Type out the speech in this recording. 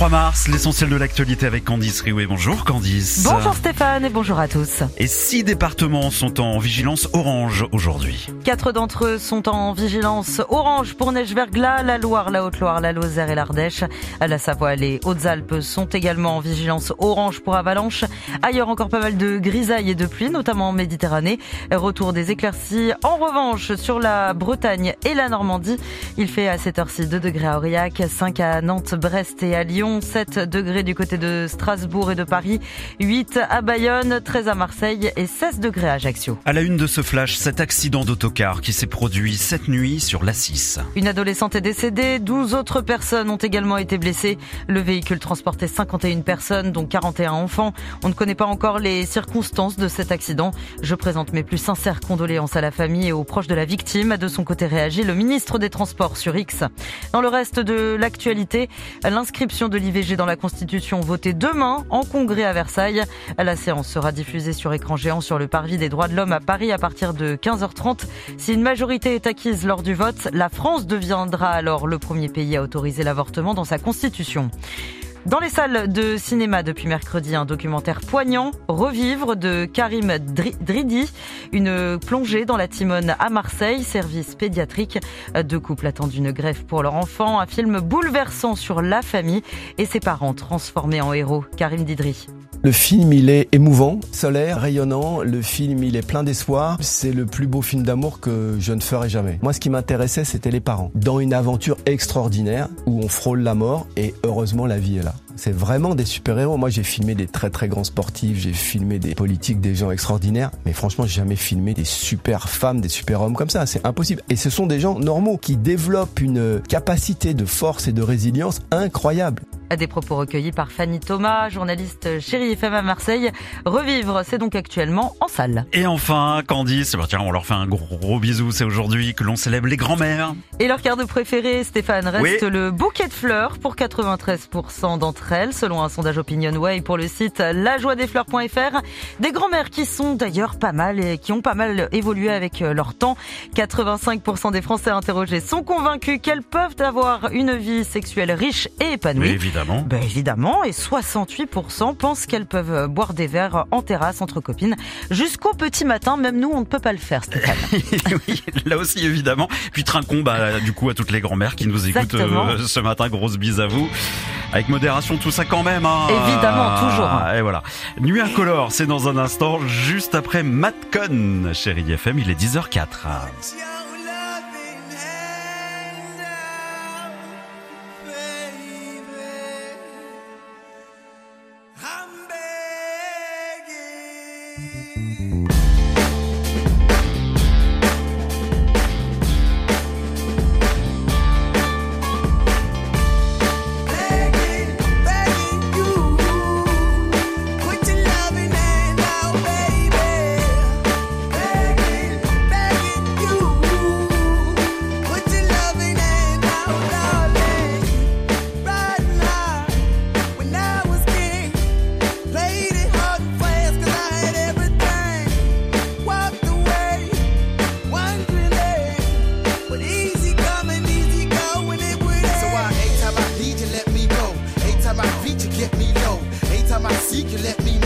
3 mars, l'essentiel de l'actualité avec Candice Riouet. Bonjour Candice. Bonjour Stéphane et bonjour à tous. Et six départements sont en vigilance orange aujourd'hui. Quatre d'entre eux sont en vigilance orange pour neige verglas, la Loire, la Haute-Loire, la Lozère et l'Ardèche. La Savoie, les Hautes-Alpes sont également en vigilance orange pour avalanche. Ailleurs encore pas mal de grisailles et de pluie, notamment en Méditerranée. Retour des éclaircies. En revanche, sur la Bretagne et la Normandie, il fait à cette heure-ci 2 degrés à Aurillac, 5 à Nantes, Brest et à Lyon. 7 degrés du côté de Strasbourg et de Paris, 8 à Bayonne, 13 à Marseille et 16 degrés à Ajaccio. À la une de ce flash, cet accident d'autocar qui s'est produit cette nuit sur l'A6. Une adolescente est décédée, 12 autres personnes ont également été blessées. Le véhicule transportait 51 personnes, dont 41 enfants. On ne connaît pas encore les circonstances de cet accident. Je présente mes plus sincères condoléances à la famille et aux proches de la victime. De son côté réagit le ministre des Transports sur X. Dans le reste de l'actualité, l'inscription de l'IVG dans la Constitution votée demain en congrès à Versailles. La séance sera diffusée sur écran géant sur le parvis des droits de l'homme à Paris à partir de 15h30. Si une majorité est acquise lors du vote, la France deviendra alors le premier pays à autoriser l'avortement dans sa Constitution. Dans les salles de cinéma depuis mercredi, un documentaire poignant, Revivre de Karim Dridi, une plongée dans la Timone à Marseille, service pédiatrique. Deux couples attendent une greffe pour leur enfant, un film bouleversant sur la famille et ses parents transformés en héros. Karim Didri. Le film, il est émouvant, solaire, rayonnant. Le film, il est plein d'espoir. C'est le plus beau film d'amour que je ne ferai jamais. Moi, ce qui m'intéressait, c'était les parents. Dans une aventure extraordinaire où on frôle la mort et heureusement, la vie est là. C'est vraiment des super-héros. Moi, j'ai filmé des très très grands sportifs, j'ai filmé des politiques, des gens extraordinaires, mais franchement, j'ai jamais filmé des super femmes, des super hommes comme ça. C'est impossible. Et ce sont des gens normaux qui développent une capacité de force et de résilience incroyable. Des propos recueillis par Fanny Thomas, journaliste chérie FM à Marseille. Revivre, c'est donc actuellement en salle. Et enfin, Candice, bah tiens, on leur fait un gros bisou. C'est aujourd'hui que l'on célèbre les grands-mères. Et leur de préféré, Stéphane, reste le bouquet de fleurs pour 93% d'entre elles, selon un sondage OpinionWay pour le site lajoiedesfleurs.fr. Des grands-mères qui sont d'ailleurs pas mal et qui ont pas mal évolué avec leur temps. 85% des Français interrogés sont convaincus qu'elles peuvent avoir une vie sexuelle riche et épanouie. Évidemment. Ben évidemment, et 68% pensent qu'elles peuvent boire des verres en terrasse entre copines jusqu'au petit matin. Même nous, on ne peut pas le faire, Stéphane. oui, là aussi évidemment. Puis trinquons bah, du coup à toutes les grand-mères qui nous écoutent euh, ce matin. Grosse bise à vous. Avec modération, tout ça quand même. Hein. Évidemment, toujours. Et voilà. Nuit incolore, c'est dans un instant, juste après Matcon, chérie FM, il est 10h04. Música seek, you let me